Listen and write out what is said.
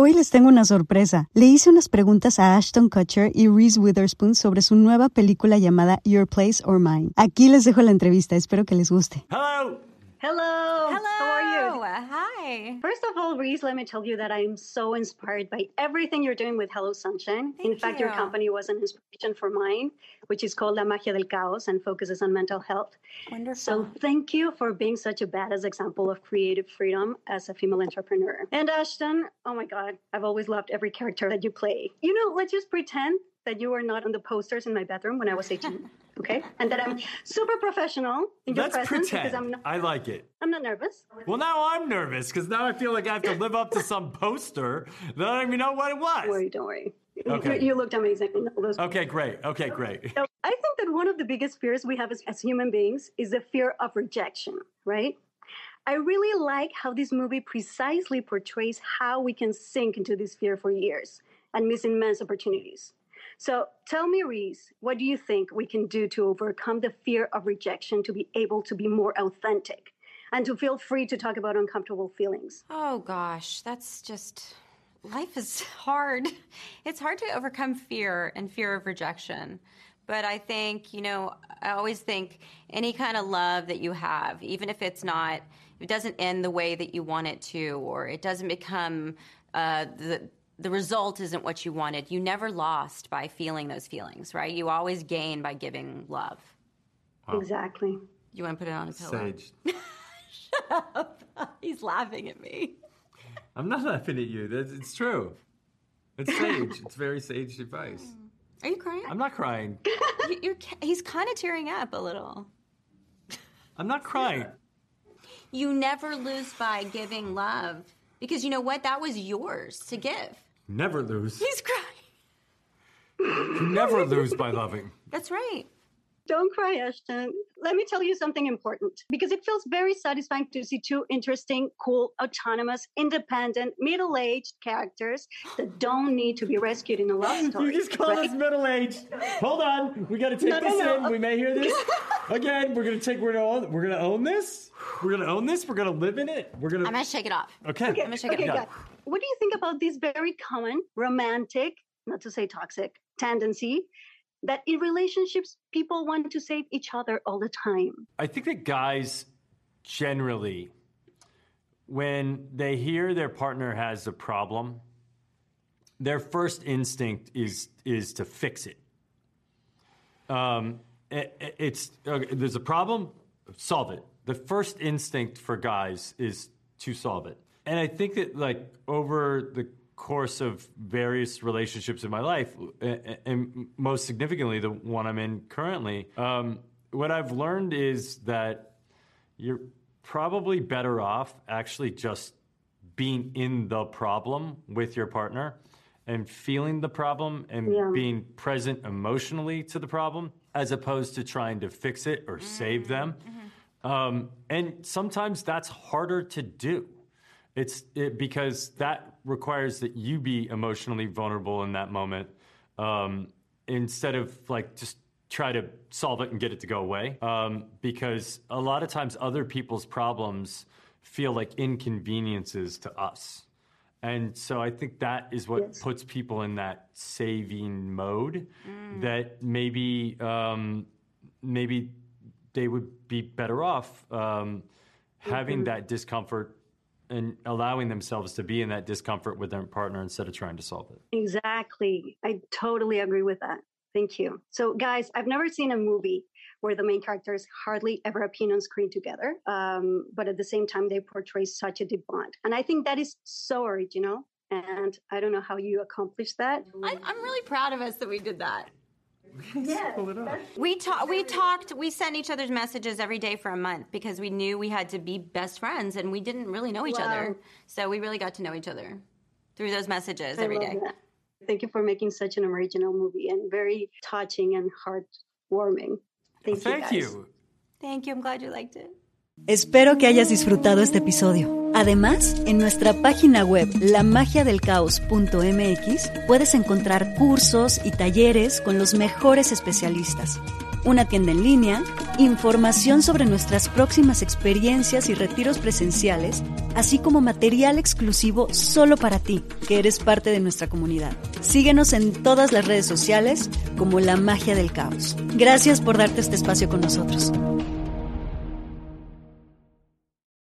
Hoy les tengo una sorpresa. Le hice unas preguntas a Ashton Kutcher y Reese Witherspoon sobre su nueva película llamada Your Place or Mine. Aquí les dejo la entrevista, espero que les guste. Hello. Hello. Hello. Hi. First of all, Reese, let me tell you that I am so inspired by everything you're doing with Hello Sunshine. Thank In fact, your company was an inspiration for mine, which is called La Magia del Caos and focuses on mental health. Wonderful. So thank you for being such a badass example of creative freedom as a female entrepreneur. And Ashton, oh my God, I've always loved every character that you play. You know, let's just pretend that you were not on the posters in my bedroom when I was 18, okay? And that I'm super professional in your Let's presence pretend. because I'm not, I like it. I'm not nervous. Well, now I'm nervous because now I feel like I have to live up to some poster that I don't even know what it was. Don't worry, don't worry. Okay. You, you looked amazing in all those Okay, great. Okay, great. So I think that one of the biggest fears we have as, as human beings is the fear of rejection, right? I really like how this movie precisely portrays how we can sink into this fear for years and miss immense opportunities. So tell me, Reese, what do you think we can do to overcome the fear of rejection to be able to be more authentic and to feel free to talk about uncomfortable feelings? Oh gosh, that's just life is hard. It's hard to overcome fear and fear of rejection. But I think, you know, I always think any kind of love that you have, even if it's not, it doesn't end the way that you want it to, or it doesn't become uh, the the result isn't what you wanted. You never lost by feeling those feelings, right? You always gain by giving love. Exactly. You want to put it on a pillow? Sage. Shut up. He's laughing at me. I'm not laughing at you. That's, it's true. It's sage. it's very sage advice. Are you crying? I'm not crying. You- You're, he's kind of tearing up a little. I'm not crying. You never lose by giving love because you know what? That was yours to give. Never lose. He's crying. You never lose by loving. That's right. Don't cry, Ashton. Let me tell you something important because it feels very satisfying to see two interesting, cool, autonomous, independent, middle aged characters that don't need to be rescued in a love story. You just call right? us middle aged. Hold on. We got to take No, no, this no. in. We may hear this again. We're gonna take. We're gonna. Own, we're gonna own this. We're gonna own this. We're gonna live in it. We're gonna. I'm going to shake it off. okay. I'm going to shake Okay, it off. what do you think about this very common, romantic, not to say toxic, tendency that in relationships people want to save each other all the time? I think that guys generally, when they hear their partner has a problem, their first instinct is is to fix it. Um, it- it- it's okay, there's a problem, solve it. The first instinct for guys is to solve it, and I think that like over the course of various relationships in my life, and most significantly the one I'm in currently, um, what I've learned is that you're probably better off actually just being in the problem with your partner and feeling the problem and Yeah. being present emotionally to the problem as opposed to trying to fix it or save them. Um, and sometimes that's harder to do. It's it, because that requires that you be emotionally vulnerable in that moment um, instead of like just try to solve it and get it to go away. Um, because a lot of times other people's problems feel like inconveniences to us. And so I think that is what Yes. puts people in that saving mode that maybe um, maybe they would be better off um, having that discomfort and allowing themselves to be in that discomfort with their partner instead of trying to solve it. Exactly. I totally agree with that. Thank you. So, guys, I've never seen a movie where the main characters hardly ever appear on screen together, um, but at the same time, they portray such a deep bond. And I think that is so original. And I don't know how you accomplish that. I, I'm really proud of us that we did that. Yeah. Pull it up. We talked. We talked. We sent each other's messages every day for a month because we knew we had to be best friends, and we didn't really know each Wow. other. So we really got to know each other through those messages I every love day. that. Thank you for making such an original movie and very touching and heartwarming. Thank, Thank you. guys. you. Thank you. I'm glad you liked it. Espero que hayas disfrutado este episodio. Además, en nuestra página web lamagiadelcaos.mx puedes encontrar cursos y talleres con los mejores especialistas, una tienda en línea, información sobre nuestras próximas experiencias y retiros presenciales, así como material exclusivo solo para ti, que eres parte de nuestra comunidad. Síguenos en todas las redes sociales como La Magia del Caos. Gracias por darte este espacio con nosotros.